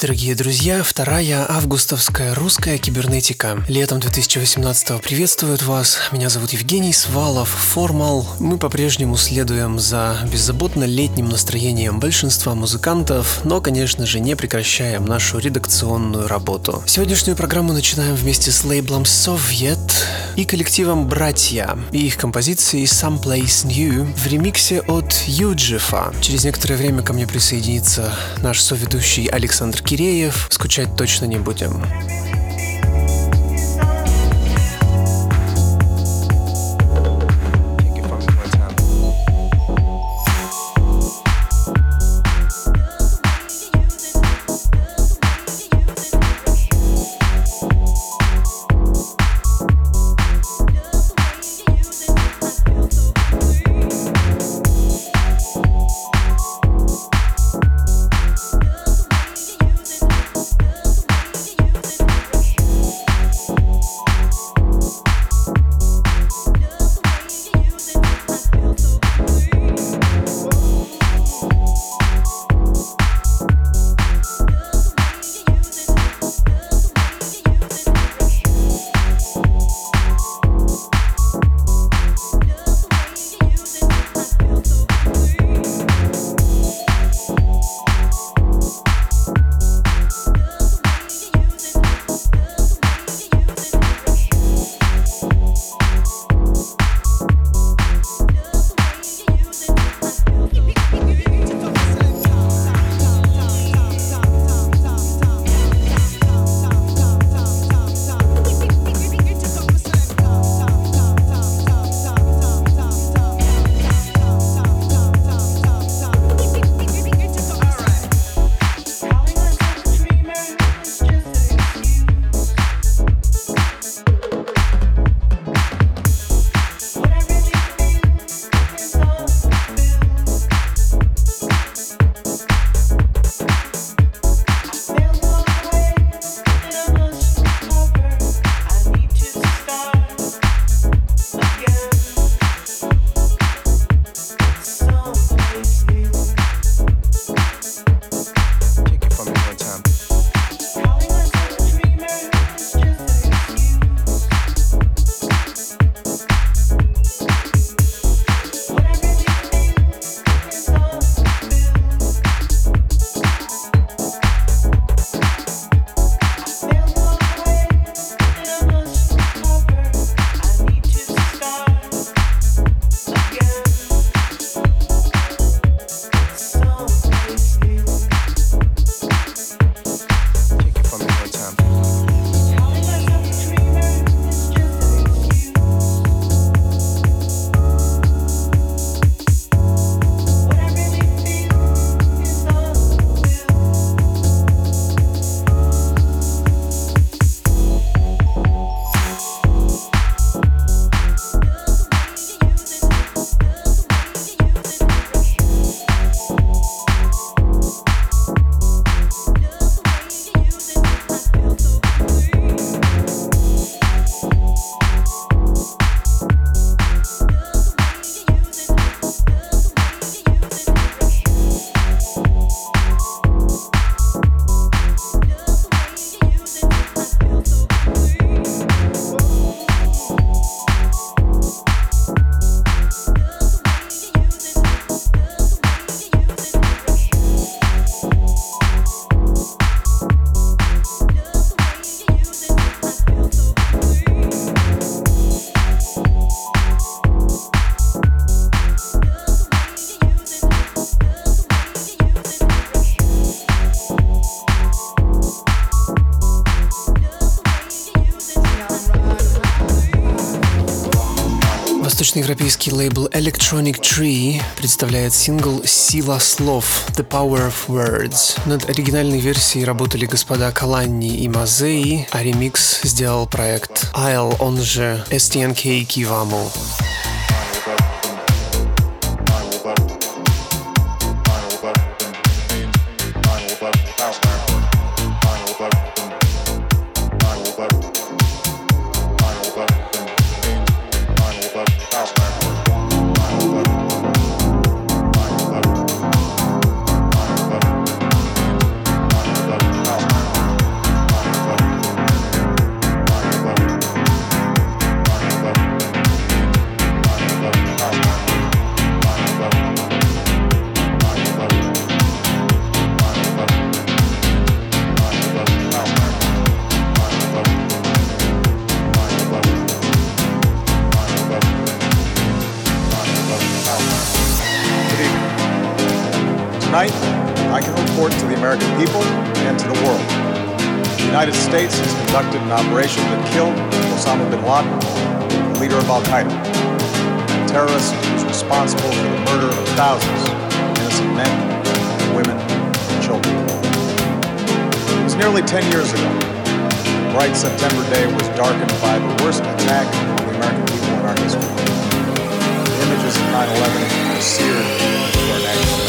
Дорогие друзья. Вторая августовская русская кибернетика. Летом 2018 приветствует вас. Меня зовут Евгений Свалов, Формал. Мы по-прежнему следуем за беззаботно летним настроением большинства музыкантов, но, конечно же, не прекращаем нашу редакционную работу. Сегодняшнюю программу начинаем вместе с лейблом Soviet и коллективом «Братья» и их композицией «Someplace New» в ремиксе от Юджифа. Через некоторое время ко мне присоединится наш соведущий Александр Киреев. Скучать точно не будем. Восточноевропейский лейбл Electronic Tree представляет сингл «Сила слов» «The Power of Words». Над оригинальной версией работали господа Каланни и Мазеи, а ремикс сделал проект Isle, он же STNK Kivamu. American people and to the world. The United States has conducted an operation that killed Osama bin Laden, the leader of Al Qaeda, a terrorist who's responsible for the murder of thousands of innocent men, women, and children. It was nearly 10 years ago. A bright September day was darkened by the worst attack on the American people in our history. The images of 9 11 are seared into our national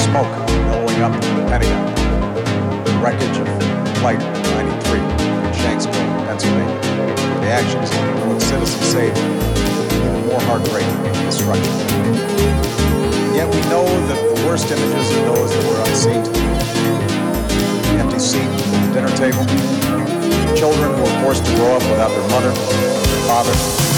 smoke billowing up from the Pentagon, the wreckage of Flight 93 in Shanksville, Pennsylvania. The actions of heroic citizens saved even more heartbreaking and destruction. Yet we know that the worst images are those that were unseen the empty seat at the dinner table, children who were forced to grow up without their mother, their father.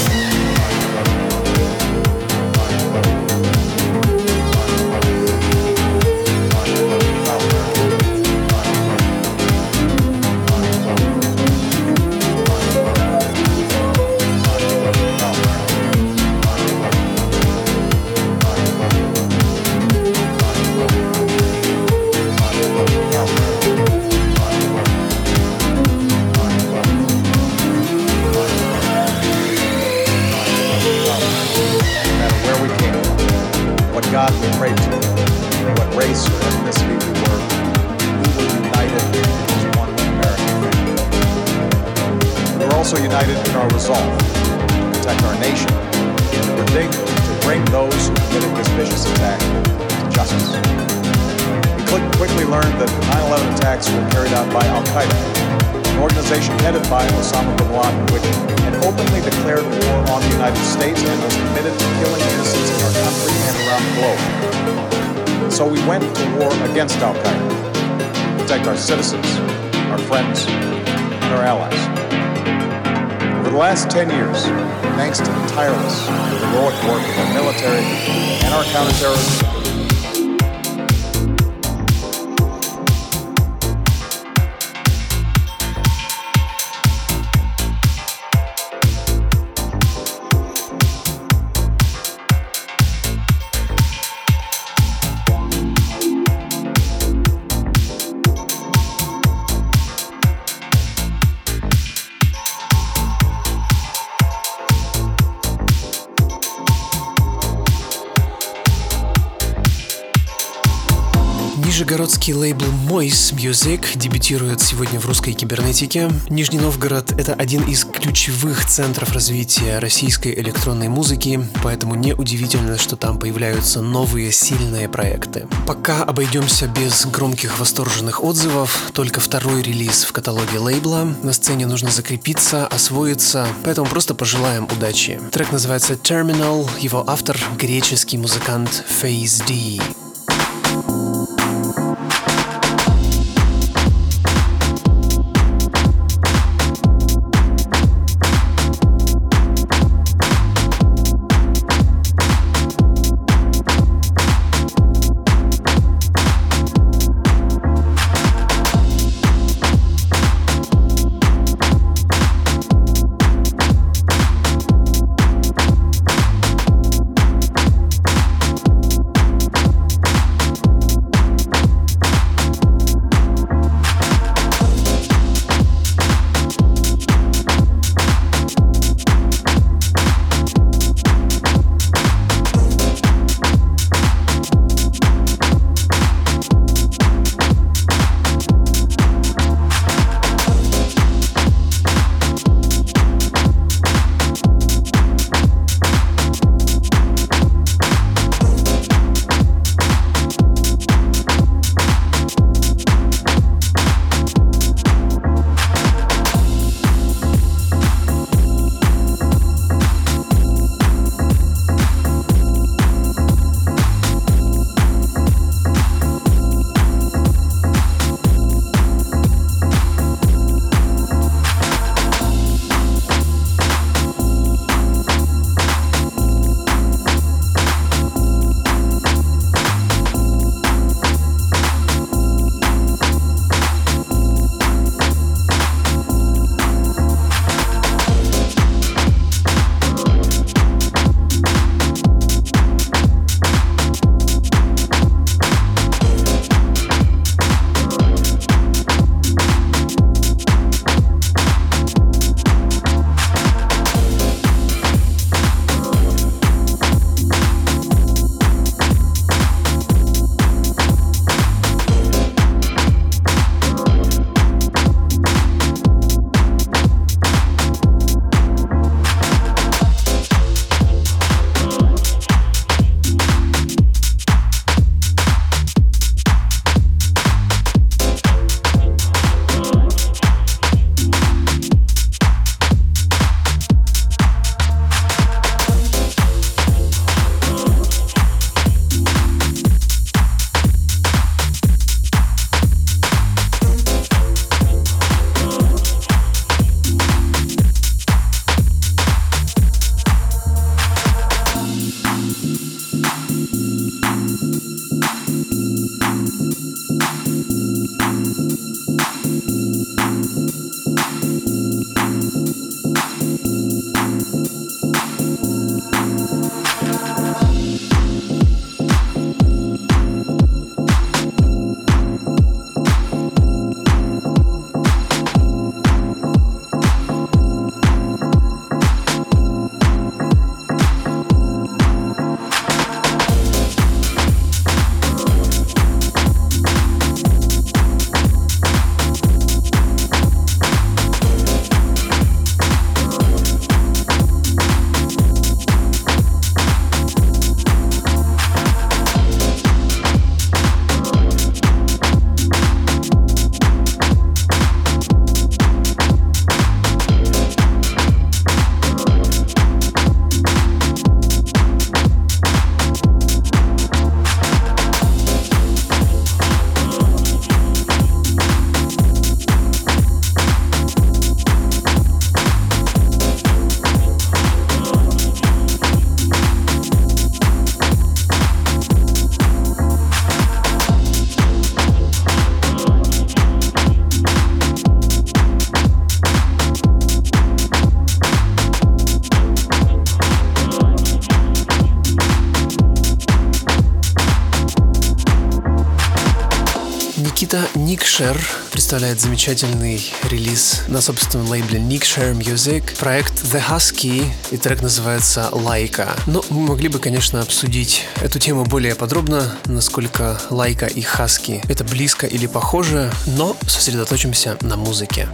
Нижегородский лейбл Mois Music дебютирует сегодня в русской кибернетике. Нижний Новгород — это один из ключевых центров развития российской электронной музыки, поэтому неудивительно, что там появляются новые сильные проекты. Пока обойдемся без громких восторженных отзывов, только второй релиз в каталоге лейбла. На сцене нужно закрепиться, освоиться, поэтому просто пожелаем удачи. Трек называется Terminal, его автор — греческий музыкант Phase D. Никшер представляет замечательный релиз на собственном лейбле Никшер Music, проект The Husky, и трек называется Лайка. Но мы могли бы, конечно, обсудить эту тему более подробно, насколько Лайка и Хаски это близко или похоже, но сосредоточимся на музыке.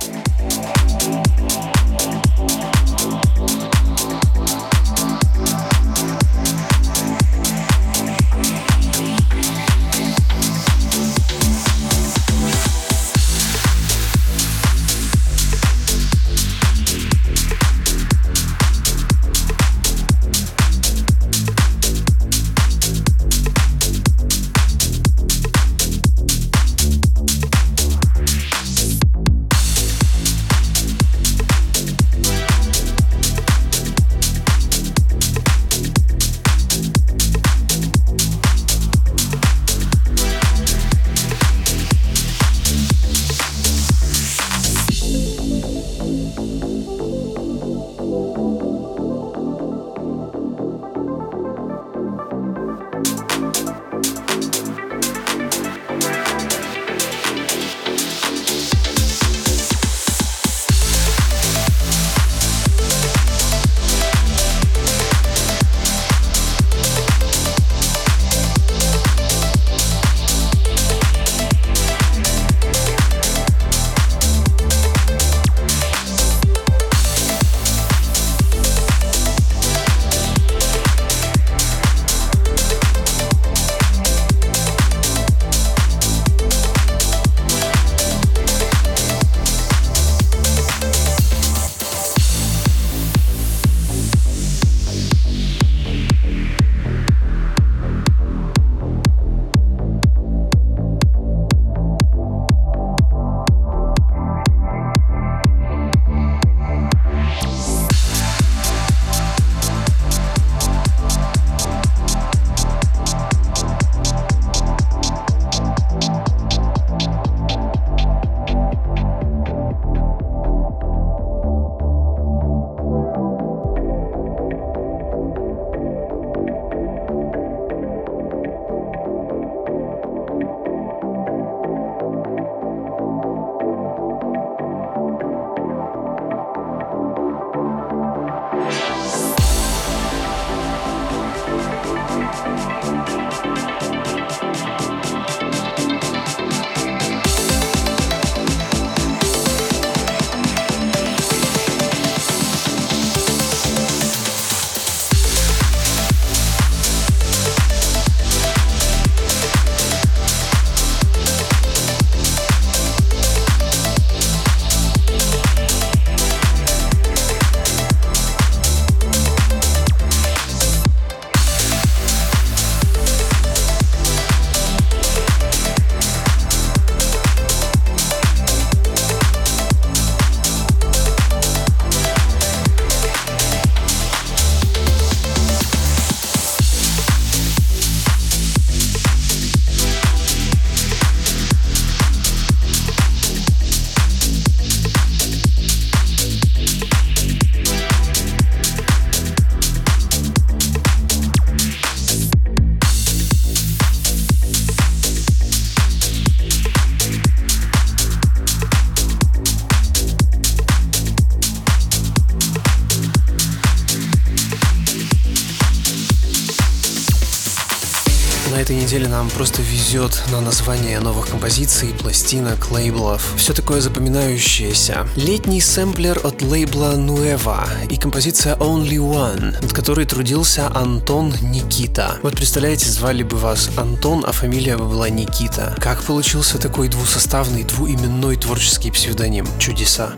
Неделе нам просто везет на название новых композиций, пластинок, лейблов. Все такое запоминающееся. Летний сэмплер от лейбла Nueva и композиция Only One, над которой трудился Антон Никита. Вот представляете, звали бы вас Антон, а фамилия бы была Никита. Как получился такой двусоставный, двуименной творческий псевдоним? Чудеса.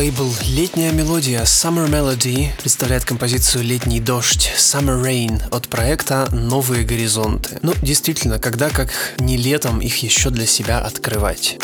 Летняя мелодия Summer Melody представляет композицию «Летний дождь» Summer Rain от проекта «Новые горизонты». Ну, действительно, когда как не летом их еще для себя открывать.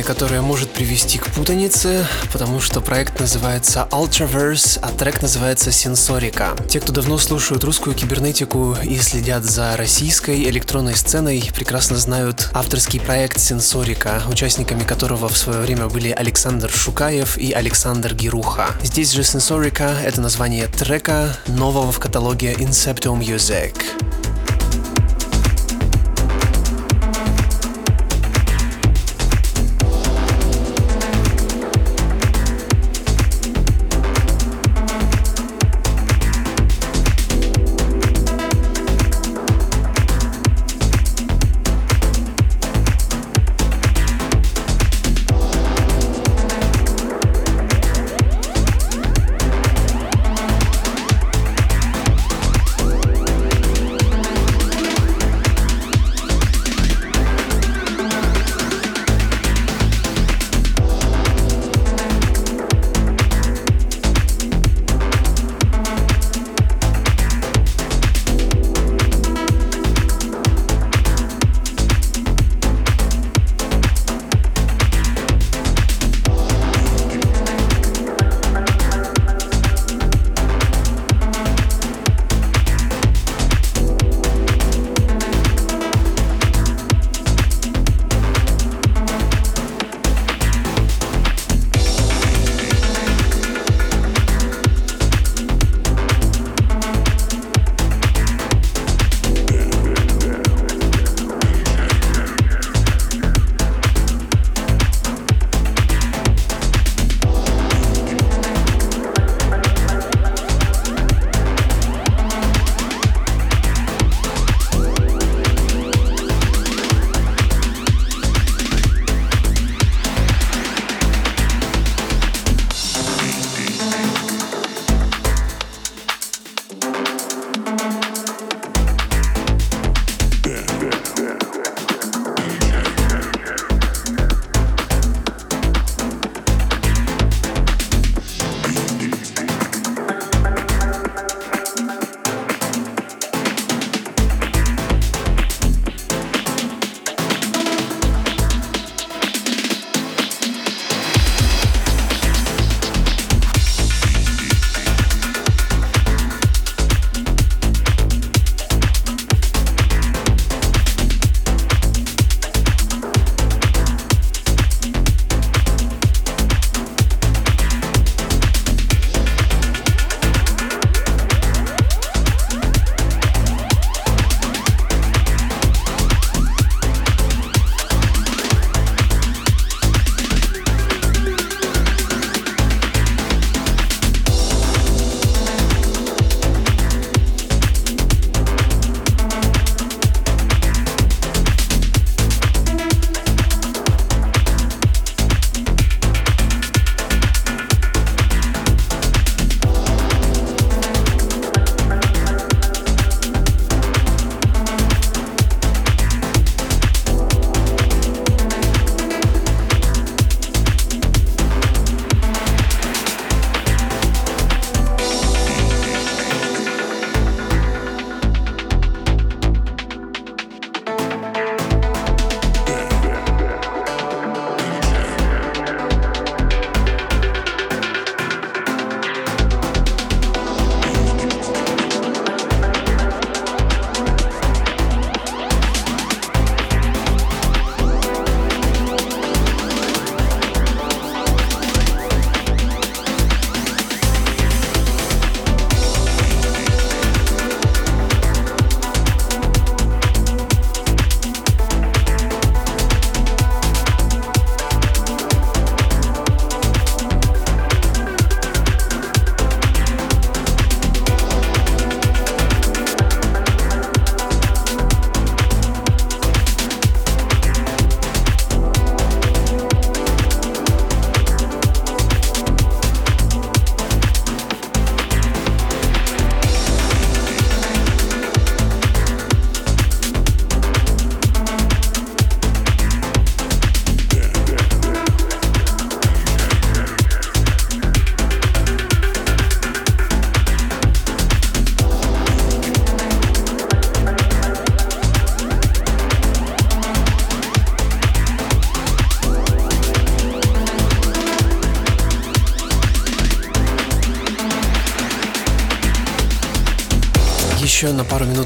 Название, которое может привести к путанице, потому что проект называется Ultraverse, а трек называется Сенсорика. Те, кто давно слушают русскую кибернетику и следят за российской электронной сценой, прекрасно знают авторский проект Сенсорика, участниками которого в свое время были Александр Шукаев и Александр Геруха. Здесь же Сенсорика — это название трека, нового в каталоге Incepto Music.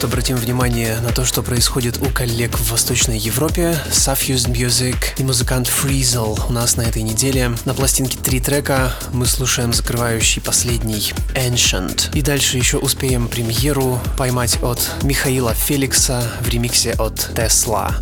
Обратим внимание на то, что происходит у коллег в Восточной Европе. Sufused Music и музыкант Freezel у нас на этой неделе. На пластинке три трека мы слушаем закрывающий последний Ancient. И дальше еще успеем премьеру поймать от Михаила Феликса в ремиксе от Tesla.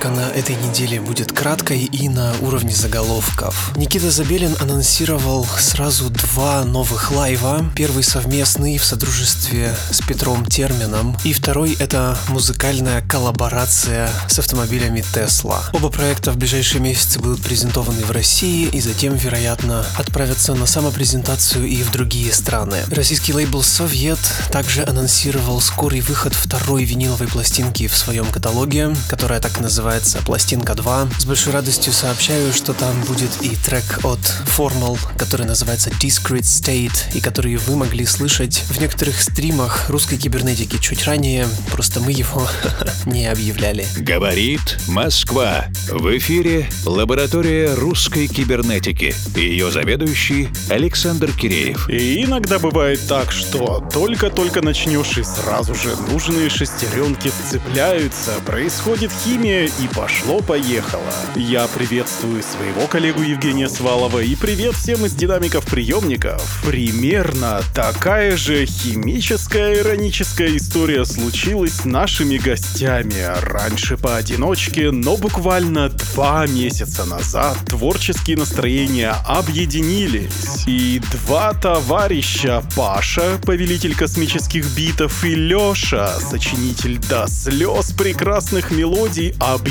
Рубрика на этой неделе будет краткой и на уровне заголовков. Никита Забелин анонсировал сразу два новых лайва. Первый совместный в содружестве с Петром Термином, и второй это музыкальная коллаборация с автомобилями Tesla. Оба проекта в ближайшие месяцы будут презентованы в России и затем, вероятно, отправятся на самопрезентацию и в другие страны. Российский лейбл Совет также анонсировал скорый выход второй виниловой пластинки в своем каталоге, которая так называется «Пластинка 2». С большой радостью сообщаю, что там будет и трек от Formal, который называется Discrete State, и который вы могли слышать в некоторых стримах русской кибернетики чуть ранее, просто мы его не объявляли. Говорит Москва. В эфире лаборатория русской кибернетики. Ее заведующий Александр Киреев. И иногда бывает так, что только-только начнешь и сразу же нужные шестеренки цепляются, происходит химия и пошло-поехало. Я приветствую своего коллегу Евгения Свалова и привет всем из динамиков приемников. Примерно такая же химическая ироническая история случилась с нашими гостями. Раньше поодиночке, но буквально два месяца назад творческие настроения объединились. И два товарища, Паша, повелитель космических битов, и Лёша, сочинитель до слез прекрасных мелодий, объединились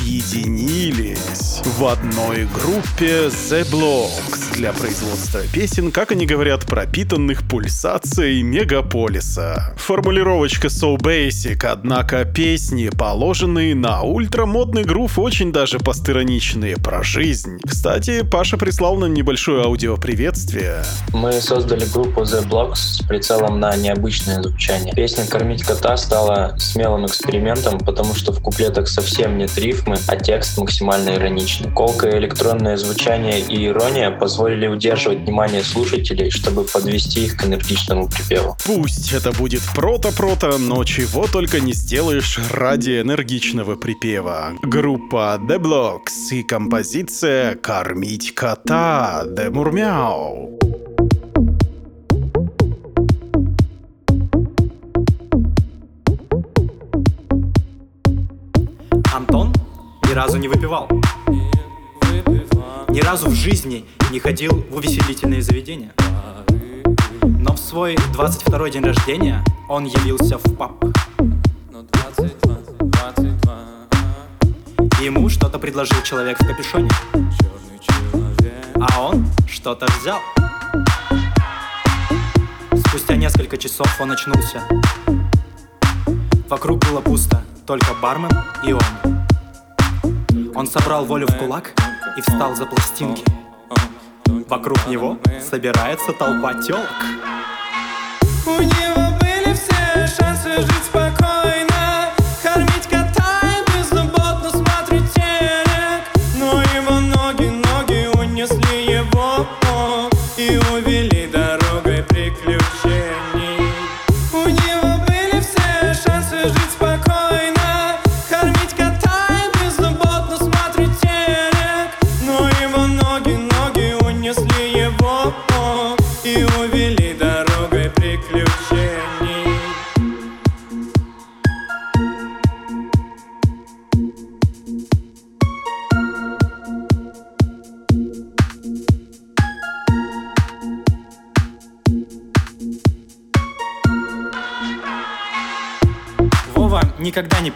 в одной группе The Blocks для производства песен, как они говорят, пропитанных пульсацией мегаполиса. Формулировочка so basic, однако песни, положенные на ультрамодный грув, очень даже постироничные про жизнь. Кстати, Паша прислал нам небольшое аудиоприветствие. Мы создали группу The Blocks с прицелом на необычное звучание. Песня «Кормить кота» стала смелым экспериментом, потому что в куплетах совсем нет рифмы, а текст максимально ироничный. Колкое электронное звучание и ирония позволили удерживать внимание слушателей, чтобы подвести их к энергичному припеву. Пусть это будет прото-прото, но чего только не сделаешь ради энергичного припева. Группа The Blocks и композиция «Кормить кота» The Мурмяу. Разу не выпивал. Ни разу в жизни не ходил в увеселительные заведения. Но в свой 22 день рождения он явился в паб. Ему что-то предложил человек в капюшоне. А он что-то взял. Спустя несколько часов он очнулся. Вокруг было пусто, только бармен и он. Он собрал волю в кулак и встал за пластинки. Вокруг него собирается толпа телок. У него были все шансы жить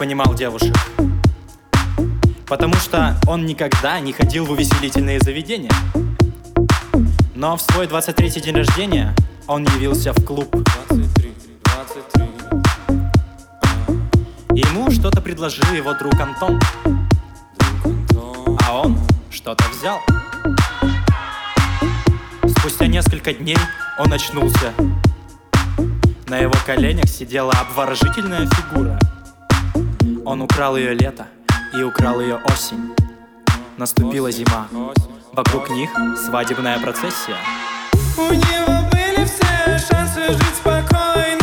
понимал девушек. Потому что он никогда не ходил в увеселительные заведения. Но в свой 23-й день рождения он явился в клуб. И ему что-то предложил его друг Антон. А он что-то взял. Спустя несколько дней он очнулся. На его коленях сидела обворожительная фигура. Он украл ее лето и украл ее осень. Наступила зима. Вокруг них свадебная процессия. У него были все шансы жить спокойно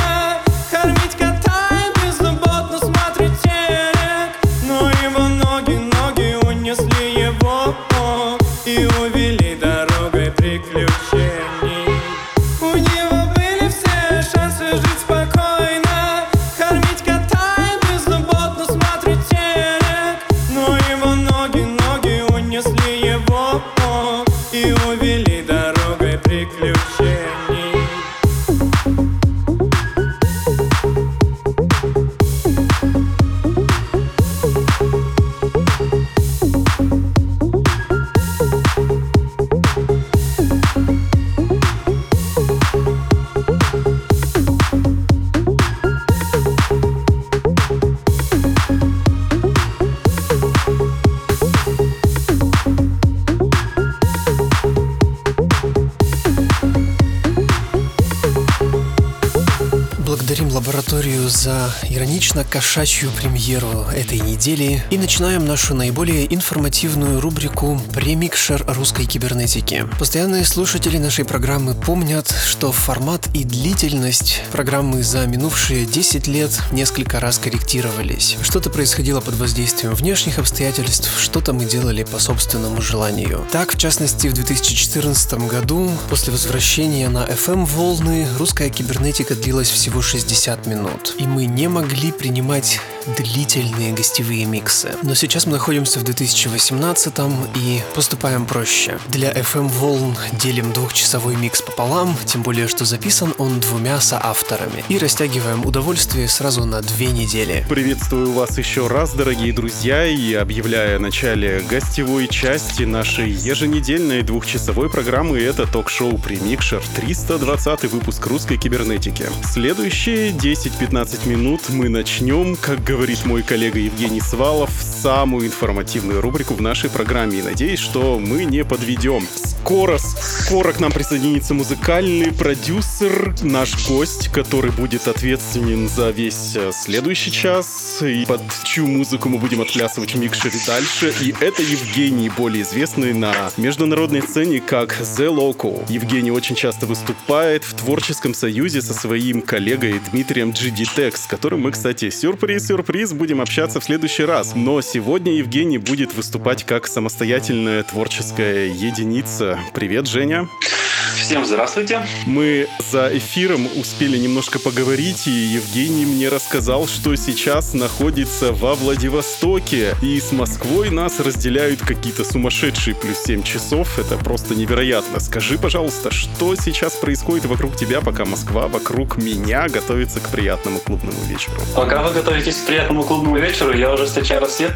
аудиторию за иронично кошачью премьеру этой недели и начинаем нашу наиболее информативную рубрику «Премикшер русской кибернетики». Постоянные слушатели нашей программы помнят, что формат и длительность программы за минувшие 10 лет несколько раз корректировались. Что-то происходило под воздействием внешних обстоятельств, что-то мы делали по собственному желанию. Так, в частности, в 2014 году, после возвращения на FM-волны, русская кибернетика длилась всего 60 минут. И мы не могли принимать длительные гостевые миксы. Но сейчас мы находимся в 2018 и поступаем проще. Для FM-волн делим двухчасовой микс пополам, тем более, что записан он двумя соавторами. И растягиваем удовольствие сразу на две недели. Приветствую вас еще раз, дорогие друзья, и объявляя начале гостевой части нашей еженедельной двухчасовой программы, это ток-шоу «Премикшер», 320 выпуск русской кибернетики. Следующие 10-15 минут мы начнем, как говорит мой коллега Евгений Свалов, самую информативную рубрику в нашей программе. И надеюсь, что мы не подведем. Скоро, скоро к нам присоединится музыкальный продюсер, наш гость, который будет ответственен за весь э, следующий час. И под чью музыку мы будем отплясывать в микшере дальше. И это Евгений, более известный на международной сцене как The Loco. Евгений очень часто выступает в творческом союзе со своим коллегой Дмитрием GD Tech, с которым мы, кстати, сюрприз-сюрприз, будем общаться в следующий раз. Но сегодня Евгений будет выступать как самостоятельная творческая единица. Привет, Женя. Всем здравствуйте. Мы за эфиром успели немножко поговорить, и Евгений мне рассказал, что сейчас находится во Владивостоке, и с Москвой нас разделяют какие-то сумасшедшие плюс 7 часов. Это просто невероятно. Скажи, пожалуйста, что сейчас происходит вокруг тебя, пока Москва вокруг меня готовится к приятному клубному вечеру? Пока вы готовитесь к приятному клубному вечеру, я уже встречаю рассвет.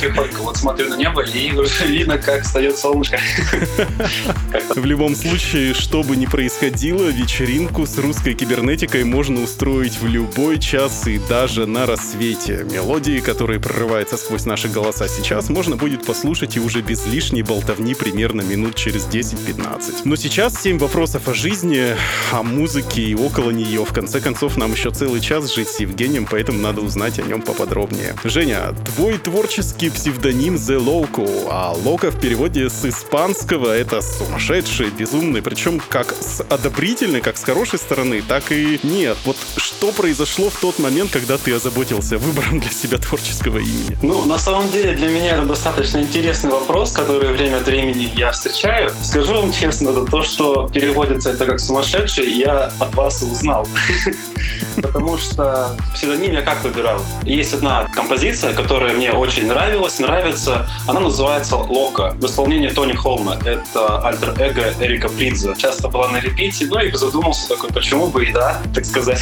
Тихонько вот смотрю на небо, и уже видно, как встает солнышко. В любом случае, что бы ни происходило, вечеринку с русской кибернетикой можно устроить в любой час и даже на рассвете. Мелодии, которые прорываются сквозь наши голоса сейчас, можно будет послушать и уже без лишней болтовни примерно минут через 10-15. Но сейчас 7 вопросов о жизни, о музыке и около нее. В конце концов, нам еще целый час жить с Евгением, поэтому надо узнать о нем поподробнее. Женя, твой творческий псевдоним The Loco, а Локо в переводе с испанского это сумасшедший, безумный, причем как с одобрительной, как с хорошей стороны, так и нет. Вот что произошло в тот момент, когда ты озаботился выбором для себя творческого имени? Ну, на самом деле, для меня это достаточно интересный вопрос, который время от времени я встречаю. Скажу вам честно, это то, что переводится это как сумасшедший, я от вас узнал. Потому что псевдоним я как выбирал? Есть одна композиция, которая мне очень нравилась, нравится. Она называется «Лока» в исполнении Тони Холма. Это альтер-эго Эрика Часто была на репите, ну и задумался такой, почему бы и да, так сказать.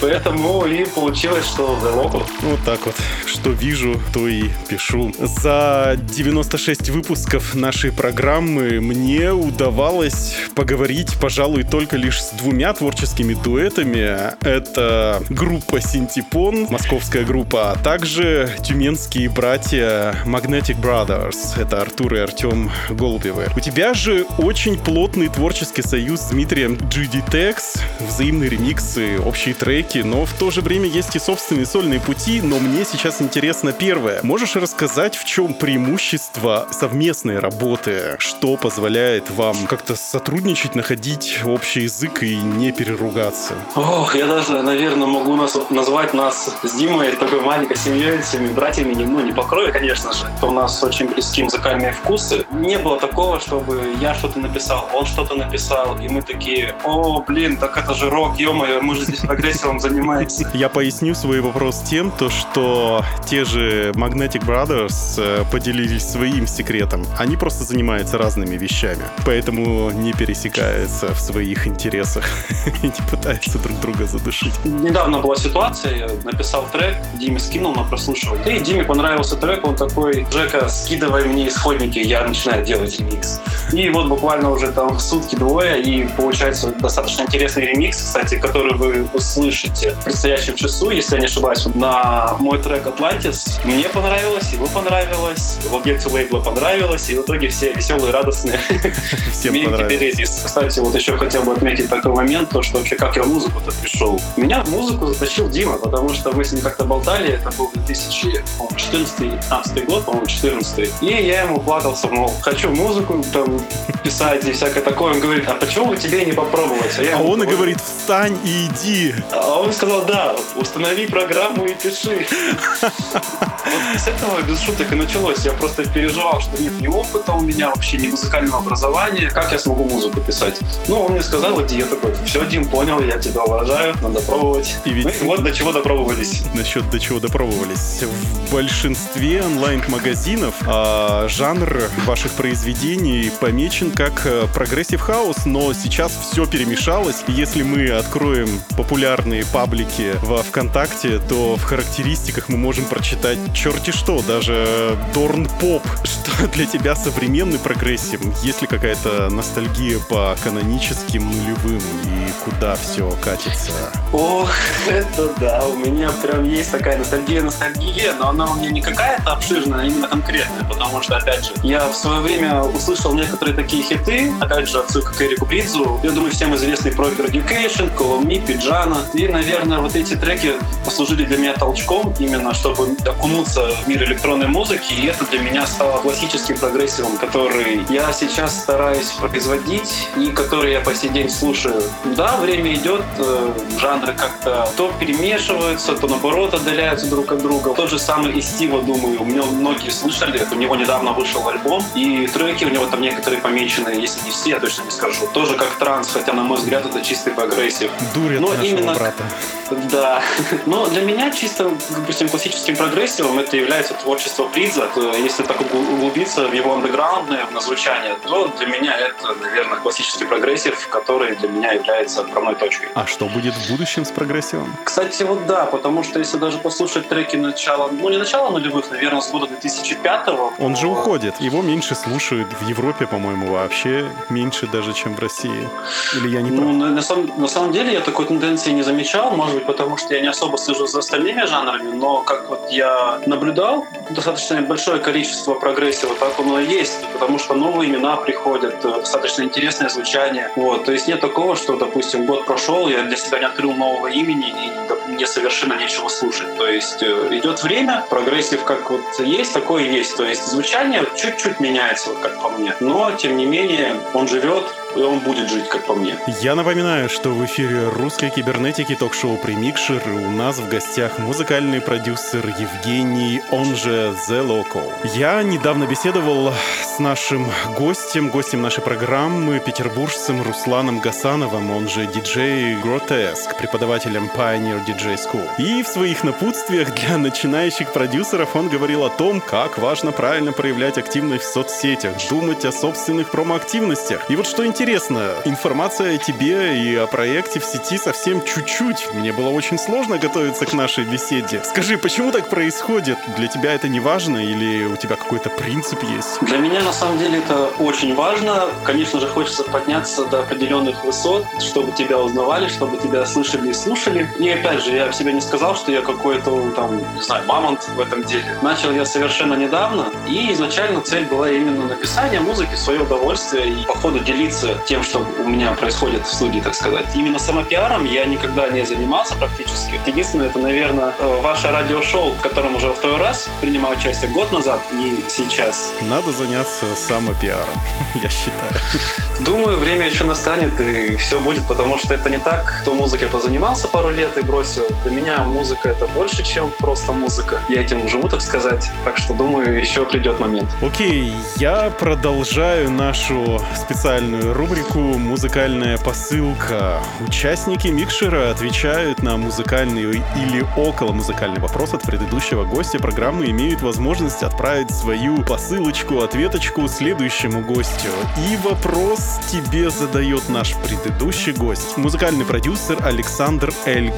Поэтому и получилось, что The Local. Вот так вот. Что вижу, то и пишу. За 96 выпусков нашей программы мне удавалось поговорить, пожалуй, только лишь с двумя творческими дуэтами. Это группа Синтепон, московская группа, а также тюменские братья Magnetic Brothers. Это Артур и Артем Голубевы. У тебя же очень плотный творческий союз с Дмитрием GD Tex, взаимные ремиксы, общие треки, но в то же время есть и собственные сольные пути, но мне сейчас интересно первое. Можешь рассказать, в чем преимущество совместной работы? Что позволяет вам как-то сотрудничать, находить общий язык и не переругаться? Ох, я даже, наверное, могу нас, назвать нас с Димой такой маленькой семьей, всеми братьями, ну, не по крови, конечно же. У нас очень близкие музыкальные вкусы. Не было такого, чтобы я что-то написал, он что-то написал, и мы такие, о, блин, так это же рок, ё-моё, мы же здесь прогрессивом занимаемся. Я поясню свой вопрос тем, то, что те же Magnetic Brothers э, поделились своим секретом. Они просто занимаются разными вещами, поэтому не пересекаются в своих интересах и не пытаются друг друга задушить. Недавно была ситуация, я написал трек, Диме скинул на прослушивание. И Диме понравился трек, он такой, Жека, скидывай мне исходники, я начинаю делать ремикс. И вот буквально уже там сутки двое, и получается достаточно интересный ремикс, кстати, который вы услышите в предстоящем часу, если я не ошибаюсь, на мой трек Atlantis. Мне понравилось, ему понравилось, в объекте лейбла понравилось, и в итоге все веселые, радостные. Всем понравилось. Кстати, вот еще хотел бы отметить такой момент, то, что вообще как я музыку-то пришел. Меня в музыку затащил Дима, потому что мы с ним как-то болтали, это был 2014-15 год, по-моему, 14 И я ему плакался, мол, хочу музыку там писать и всякое такое. Он говорит, а почему бы тебе не попробовать? я А он и говорит, встань и иди. а он сказал, да, установи программу и пиши. Вот с этого без шуток и началось. Я просто переживал, что нет ни опыта у меня вообще, ни музыкального образования. Как я смогу музыку писать? Ну, он мне сказал, иди. Я такой, все, Дим, понял, я тебя уважаю, надо пробовать. И ведь- Ну, и вот до чего допробовались. Насчет до чего допробовались. В большинстве онлайн-магазинов а, жанр ваших произведений помечен как э, progressive house, но сейчас все перемешалось. Если мы откроем популярные паблики во ВКонтакте, то в характеристиках мы можем прочитать черти что, даже Дорн Поп. Что для тебя современный прогрессив? Есть ли какая-то ностальгия по каноническим нулевым и куда все катится? Ох, это да, у меня прям есть такая ностальгия, ностальгия, но она у меня не какая-то обширная, а именно конкретная, потому что, опять же, я в свое время услышал некоторые такие хиты, опять же, отсылка к Эрику Бридзу, я думаю, всем известный Proper Education, Call Me, Пиджана, и, наверное, вот эти треки послужили для меня толчком, именно чтобы окунуться в мир электронной музыки, и это для меня стало классическим прогрессивом, который я сейчас стараюсь производить и который я по сей день слушаю. Да, время идет, э, жанры как-то то перемешиваются, то наоборот отдаляются друг от друга. Тот же самый Стива, думаю, у меня многие слышали, у него недавно вышел альбом, и треки у него там некоторые помечены, если не все, я точно не скажу. Тоже как транс, хотя, на мой взгляд, это чистый прогрессив. Дурят Но нашего именно- брата. Да. Но для меня чисто, допустим, классическим прогрессивом это является творчество Придза. То Если так угл- углубиться в его андеграундное в звучание, то для меня это, наверное, классический прогрессив, который для меня является отправной точкой. А что будет в будущем с прогрессивом? Кстати, вот да, потому что если даже послушать треки начала, ну не начала нулевых, наверное, с года 2005 Он же уходит. Его меньше слушают. В Европе, по-моему, вообще меньше даже, чем в России. Или я не Ну, прав? на, на самом, на самом деле я такой тенденции не замечал, может быть, потому что я не особо слежу за остальными жанрами, но как вот я наблюдал достаточно большое количество прогрессива, так оно и есть, потому что новые имена приходят, э, достаточно интересное звучание. Вот, то есть нет такого, что, допустим, год прошел, я для себя не открыл нового имени и да, мне совершенно нечего слушать. То есть э, идет время, прогрессив как вот есть, такое и есть. То есть звучание чуть-чуть меняется, вот как по мне. Но, тем не менее, он живет, и он будет жить, как по мне. Я напоминаю, что в эфире русской кибернетики ток-шоу «Примикшер» у нас в гостях музыкальный продюсер Евгений, он же The Loco. Я недавно беседовал с нашим гостем, гостем нашей программы, петербуржцем Русланом Гасановым, он же диджей Grotesque, преподавателем Pioneer DJ School. И в своих напутствиях для начинающих продюсеров он говорил о том, как важно правильно проявлять активность в соцсетях, думать о собственных промо-активностях. И вот что интересно, информация о тебе и о проекте в сети совсем чуть-чуть. Мне было очень сложно готовиться к нашей беседе. Скажи, почему так происходит? Для тебя это не важно или у тебя какой-то принцип есть? Для меня на самом деле это очень важно. Конечно же, хочется подняться до определенных высот, чтобы тебя узнавали, чтобы тебя слышали и слушали. И опять же, я в себе не сказал, что я какой-то там, не знаю, мамонт в этом деле. Начал я совершенно недавно, и изначально цель была именно написание музыки свое удовольствие и по ходу делиться тем, что у меня происходит в студии, так сказать. Именно самопиаром я никогда не занимался практически. Единственное, это, наверное, э, ваше радиошоу, в котором уже второй раз принимал участие год назад и сейчас. Надо заняться самопиаром, я считаю. Думаю, время еще настанет, и все будет, потому что это не так. Кто музыкой позанимался пару лет и бросил. Для меня музыка — это больше, чем просто музыка. Я этим живу, так сказать. Так что, думаю, еще придет момент. Окей, я продолжаю нашу специальную рубрику «Музыкальная посылка». Участники микшера отвечают на музыкальный или около музыкальный вопрос от предыдущего гостя программы, имеют возможность отправить свою посылочку, ответочку следующему гостю. И вопрос тебе задает наш предыдущий гость, музыкальный продюсер Александр Эль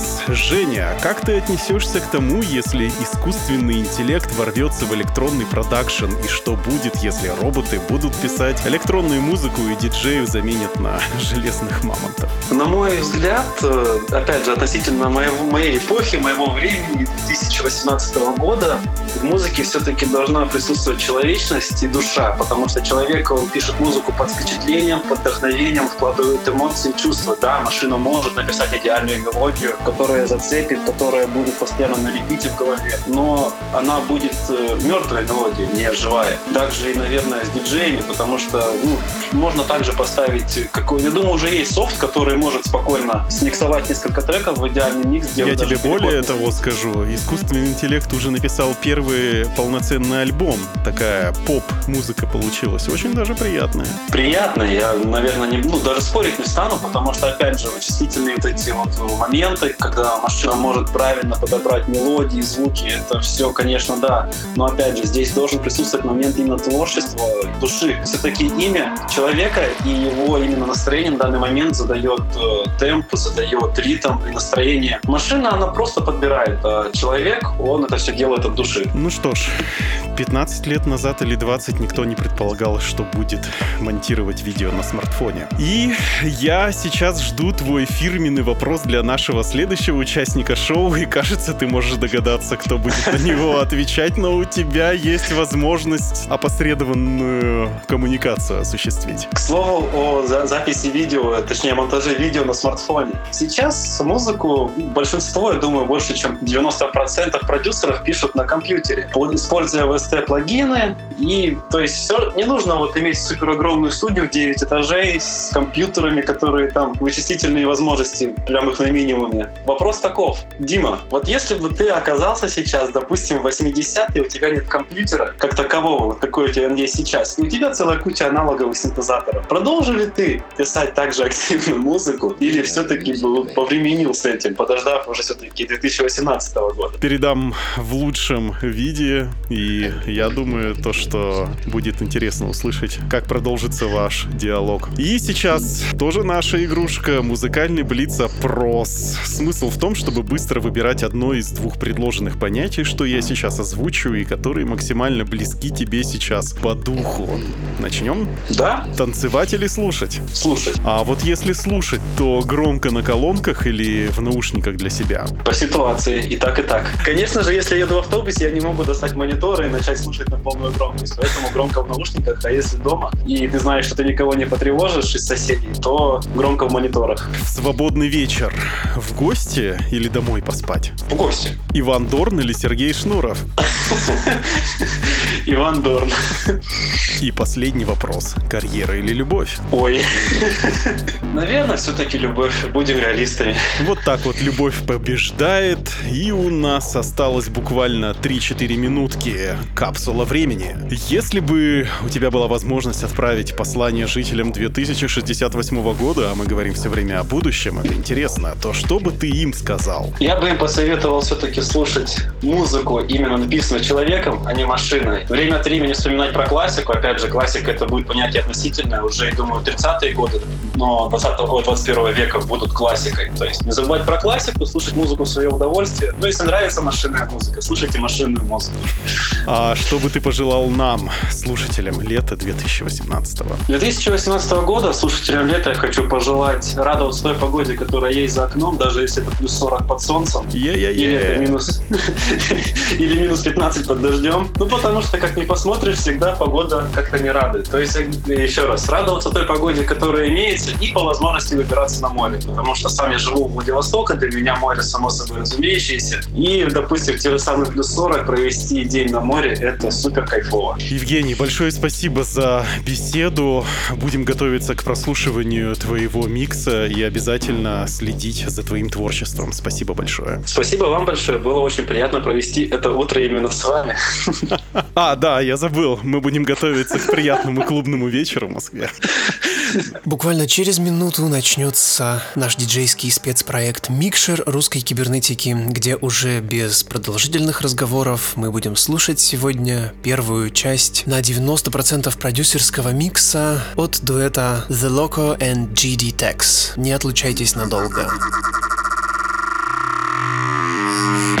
Ганс. Женя, как ты отнесешься к тому, если искусственный интеллект ворвется в электронный продакшн, и что будет, если роботы будут писать электронную музыку и диджею заменят на железных мамонтов? На мой взгляд, э, опять же, относительно моего, моей эпохи, моего времени, 2018 года, в музыке все-таки должна присутствовать человечность и душа, потому что человек, он пишет музыку под впечатлением, под вдохновением, вкладывает эмоции, чувства. Да, машина может написать идеальную мелодию, которая зацепит, которая будет постоянно на репите в голове, но она будет э, мертвой мелодией, не живая. Также и, наверное, с диджеями, потому что ну, можно также поставить какой... Я думаю, уже есть софт, который может спокойно смиксовать несколько треков в идеальный микс. Я тебе более того скажу. Искусственный интеллект уже написал первый полноценный альбом. Такая поп-музыка получилась. Очень даже приятная. Приятно, я, наверное, не, ну, даже спорить не стану, потому что, опять же, вычислительные вот эти вот моменты, когда машина может правильно подобрать мелодии, звуки, это все, конечно, да. Но, опять же, здесь должен присутствовать момент именно творчества, души. Все-таки имя человека и его именно настроение на данный момент задает э, темп, задает ритм и настроение. Машина, она просто подбирает, а человек, он это все делает от души. Ну что ж, 15 лет назад или 20 никто не предполагал, что будет монтировать видео на смартфоне. И я сейчас жду твой фирменный вопрос для нашего следующего участника шоу, и кажется, ты можешь догадаться, кто будет на него отвечать, но у тебя есть возможность опосредованную коммуникацию осуществить. К слову о за- записи видео, точнее монтаже видео на смартфоне. Сейчас музыку большинство, я думаю, больше чем 90% продюсеров пишут на компьютере, используя VST-плагины. И то есть все, не нужно вот иметь супер огромную студию в 9 этажей с компьютерами, которые там вычислительные возможности прям их на минимуме. Вопрос таков. Дима, вот если бы ты оказался сейчас, допустим, в 80-е, у тебя нет компьютера как такового, вот такой у тебя он есть сейчас, у тебя целая куча аналоговых синтезаторов. Продолжил ли ты писать также активную музыку или все-таки повременил с этим, подождав уже все-таки 2018 года? Передам в лучшем виде, и я думаю, то, что будет интересно услышать, как продолжится ваш диалог. И сейчас тоже наша игрушка «Музыкальный блиц-опрос». Смысл в том, чтобы быстро выбирать одно из двух предложенных понятий, что я сейчас озвучу, и которые максимально близки тебе сейчас по духу. Начнем? Да? Танцевать или слушать? Слушай, А вот если слушать, то громко на колонках или в наушниках для себя? по ситуации и так, и так. Конечно же, если еду в автобусе, я не могу достать монитор и начать слушать на полную громкость, поэтому громко в наушниках, а если дома, и ты знаешь, что ты никого не потревожишь из соседей, то громко в мониторах. Свободный вечер в гости или домой поспать? В гости. Иван Дорн или Сергей Шнуров? Иван Дорн. И последний вопрос. Карьера или любовь? Ой. Наверное, все-таки любовь. Будем реалистами. Вот так вот любовь побеждает, и у нас осталось буквально 3-4 минутки капсула времени. Если бы у тебя была возможность отправить послание жителям 2068 года, а мы говорим все время о будущем, это интересно, то что бы ты им сказал? Я бы им посоветовал все-таки слушать музыку, именно написанную человеком, а не машиной. Время от времени вспоминать про классику. Опять же, классика это будет понятие относительное. Уже, я думаю, 30-е годы, но 20-го, 21 века будут классикой. То есть не забывать про классику, слушать музыку в свое удовольствие. Ну, если нравится машинная музыка, слушайте машинную музыку. А что бы ты пожелал нам, слушателям лета 2018 2018 года слушателям лета я хочу пожелать радоваться той погоде, которая есть за окном, даже если это плюс 40 под солнцем. Или это минус... Или минус 15 под дождем. Ну, потому что, как ни посмотришь, всегда погода как-то не радует. То есть, еще раз, радоваться той погоде, которая имеется, и по возможности выбираться на море. Потому что сам я живу в Владивостоке, для меня море само собой разумеющееся. И, допустим, те же самые плюс 40 провести день на море — это супер кайфово. Евгений, большое спасибо за беседу. Будем готовиться к прослушиванию твоего микса и обязательно следить за твоим творчеством. Спасибо большое. Спасибо вам большое, было очень приятно провести это утро именно с вами. А, да, я забыл. Мы будем готовиться к приятному клубному вечеру в Москве. Буквально через минуту начнется наш диджейский спецпроект «Микшер русской кибернетики», где уже без продолжительных разговоров мы будем слушать сегодня первую часть на 90% продюсерского микса от дуэта The Loco and GD Tex. Не отлучайтесь надолго.